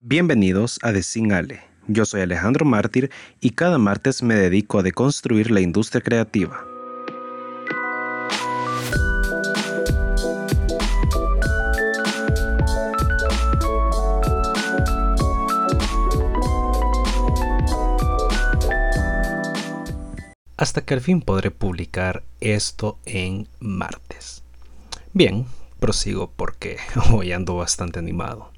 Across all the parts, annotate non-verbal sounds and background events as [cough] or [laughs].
Bienvenidos a Desingale. Yo soy Alejandro Mártir y cada martes me dedico a deconstruir la industria creativa. Hasta que al fin podré publicar esto en martes. Bien, prosigo porque [laughs] hoy ando bastante animado.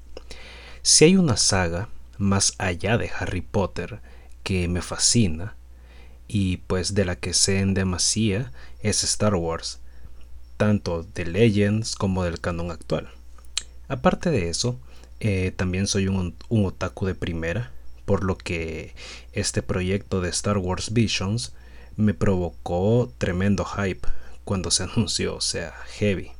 Si hay una saga más allá de Harry Potter que me fascina y pues de la que sé en demasía es Star Wars, tanto de Legends como del canon actual. Aparte de eso, eh, también soy un, un otaku de primera, por lo que este proyecto de Star Wars Visions me provocó tremendo hype cuando [laughs] se anunció, o sea, heavy.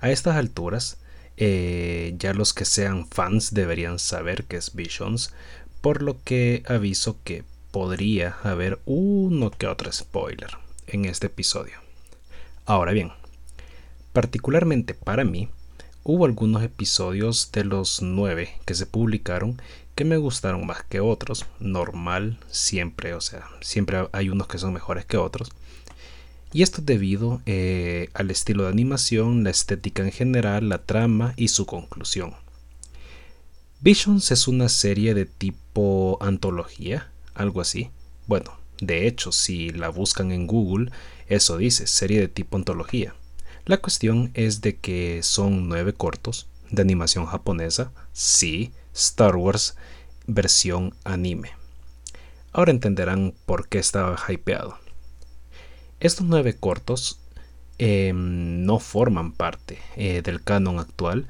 A estas alturas, eh, ya los que sean fans deberían saber que es Visions, por lo que aviso que podría haber uno que otro spoiler en este episodio. Ahora bien, particularmente para mí, hubo algunos episodios de los nueve que se publicaron que me gustaron más que otros, normal, siempre, o sea, siempre hay unos que son mejores que otros. Y esto es debido eh, al estilo de animación, la estética en general, la trama y su conclusión. Visions es una serie de tipo antología, algo así. Bueno, de hecho, si la buscan en Google, eso dice, serie de tipo antología. La cuestión es de que son nueve cortos de animación japonesa, sí, Star Wars versión anime. Ahora entenderán por qué estaba hypeado. Estos nueve cortos em, no forman parte eh, del canon actual,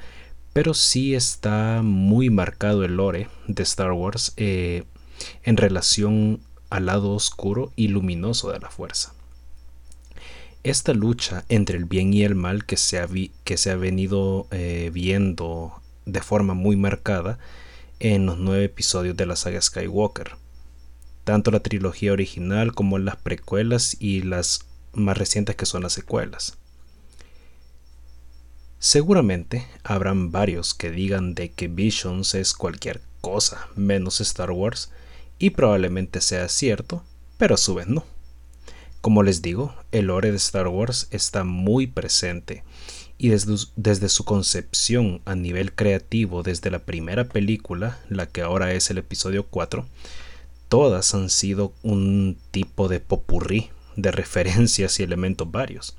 pero sí está muy marcado el lore de Star Wars eh, en relación al lado oscuro y luminoso de la fuerza. Esta lucha entre el bien y el mal que se ha, que se ha venido eh, viendo de forma muy marcada en los nueve episodios de la saga Skywalker tanto la trilogía original como las precuelas y las más recientes que son las secuelas. Seguramente habrán varios que digan de que Visions es cualquier cosa menos Star Wars y probablemente sea cierto, pero a su vez no. Como les digo, el lore de Star Wars está muy presente y desde, desde, su concepción a nivel creativo desde la primera película, la que ahora es el episodio 4, todas han sido un tipo de popurrí de referencias y elementos varios.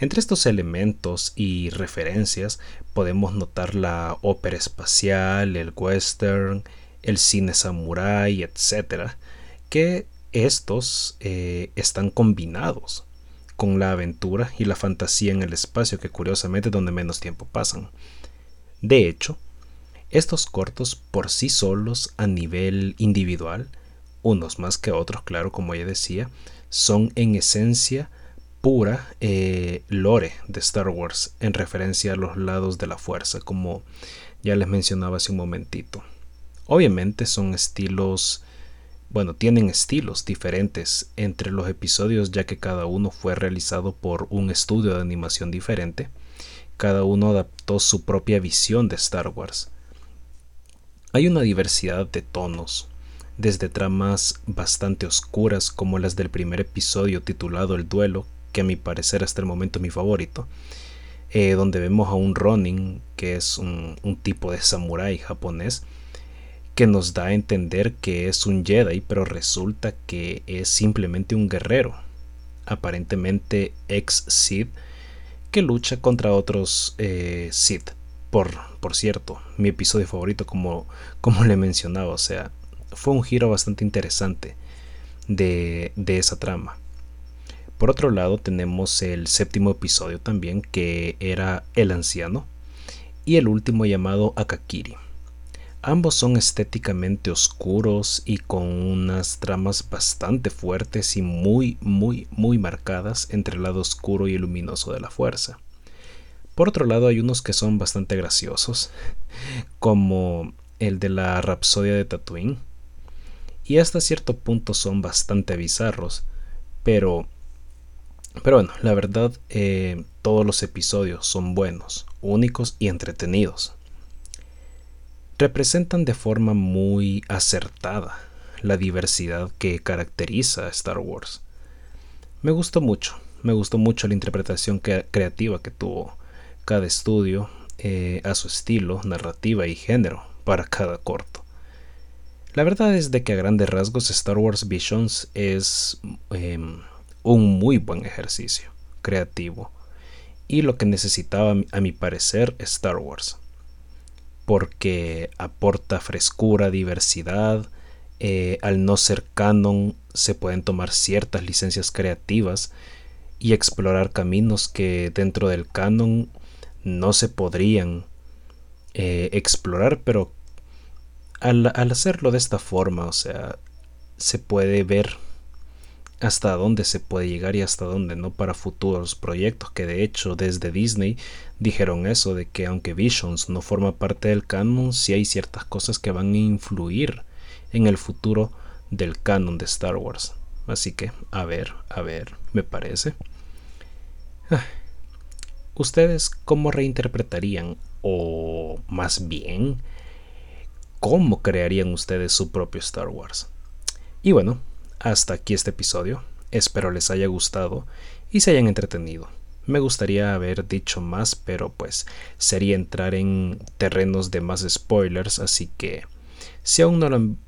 Entre estos elementos y referencias podemos notar la ópera espacial, el western, el cine samurai, etc. Que estos eh, están combinados con la aventura y la fantasía en el espacio, que curiosamente es donde menos tiempo pasan. De hecho, estos cortos por sí solos a nivel individual, unos más que otros, claro, como ya decía, son en esencia pura eh, lore de Star Wars en referencia a los lados de la fuerza, como ya les mencionaba hace un momentito. Obviamente son estilos, bueno, tienen estilos diferentes entre los episodios ya que cada uno fue realizado por un estudio de animación diferente. Cada uno adaptó su propia visión de Star Wars. Hay una diversidad de tonos, desde tramas bastante oscuras como las del primer episodio titulado El duelo, que a mi parecer hasta el momento es mi favorito, eh, donde vemos a un Ronin, que es un, tipo de samurái japonés, que nos da a entender que es un Jedi, pero resulta que es simplemente un guerrero, aparentemente ex Sith, que lucha contra otros eh, Sith. Por, por cierto, mi episodio favorito, como, como le mencionaba, o sea, fue un giro bastante interesante de, de esa trama. Por otro lado, tenemos el séptimo episodio también, que era El Anciano, y el último llamado Akakiri. Ambos son estéticamente oscuros y con unas tramas bastante fuertes y muy, muy, muy marcadas entre el lado oscuro y el luminoso de la fuerza. Por otro lado, hay unos que son bastante graciosos, como el de la Rapsodia de Tatooine, y hasta cierto punto son bastante bizarros, pero, pero bueno, la verdad, eh, todos los episodios son buenos, únicos y entretenidos. representan de forma muy acertada la diversidad que caracteriza a Star Wars. Me gustó mucho, me gustó mucho la interpretación creativa que tuvo cada estudio eh, a su estilo, narrativa y género para cada corto. La verdad es de que a grandes rasgos Star Wars Visions es em, un muy buen ejercicio creativo y lo que necesitaba a mi parecer Star Wars porque aporta frescura, diversidad, eh, al no ser canon se pueden tomar ciertas licencias creativas y explorar caminos que dentro del canon no se podrían eh, explorar, pero al, hacerlo de esta forma, o sea, se puede ver hasta dónde se puede llegar y hasta dónde no para futuros proyectos que de hecho desde Disney dijeron eso de que aunque Visions no forma parte del canon sí hay ciertas cosas que van a influir en el futuro del canon de Star Wars. Así que, a ver, a ver, me parece. Ah, ¿Ustedes cómo reinterpretarían o más bien cómo crearían ustedes su propio Star Wars? Y bueno, hasta aquí este episodio. Espero les haya gustado y se hayan entretenido. Me gustaría haber dicho más, pero pues sería entrar en terrenos de más spoilers, así que si aún, no han,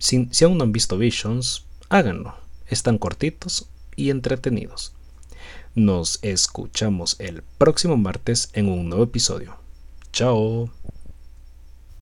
aún no han visto Visions, háganlo. Están cortitos y entretenidos. Nos escuchamos el próximo martes en un nuevo episodio. Chao.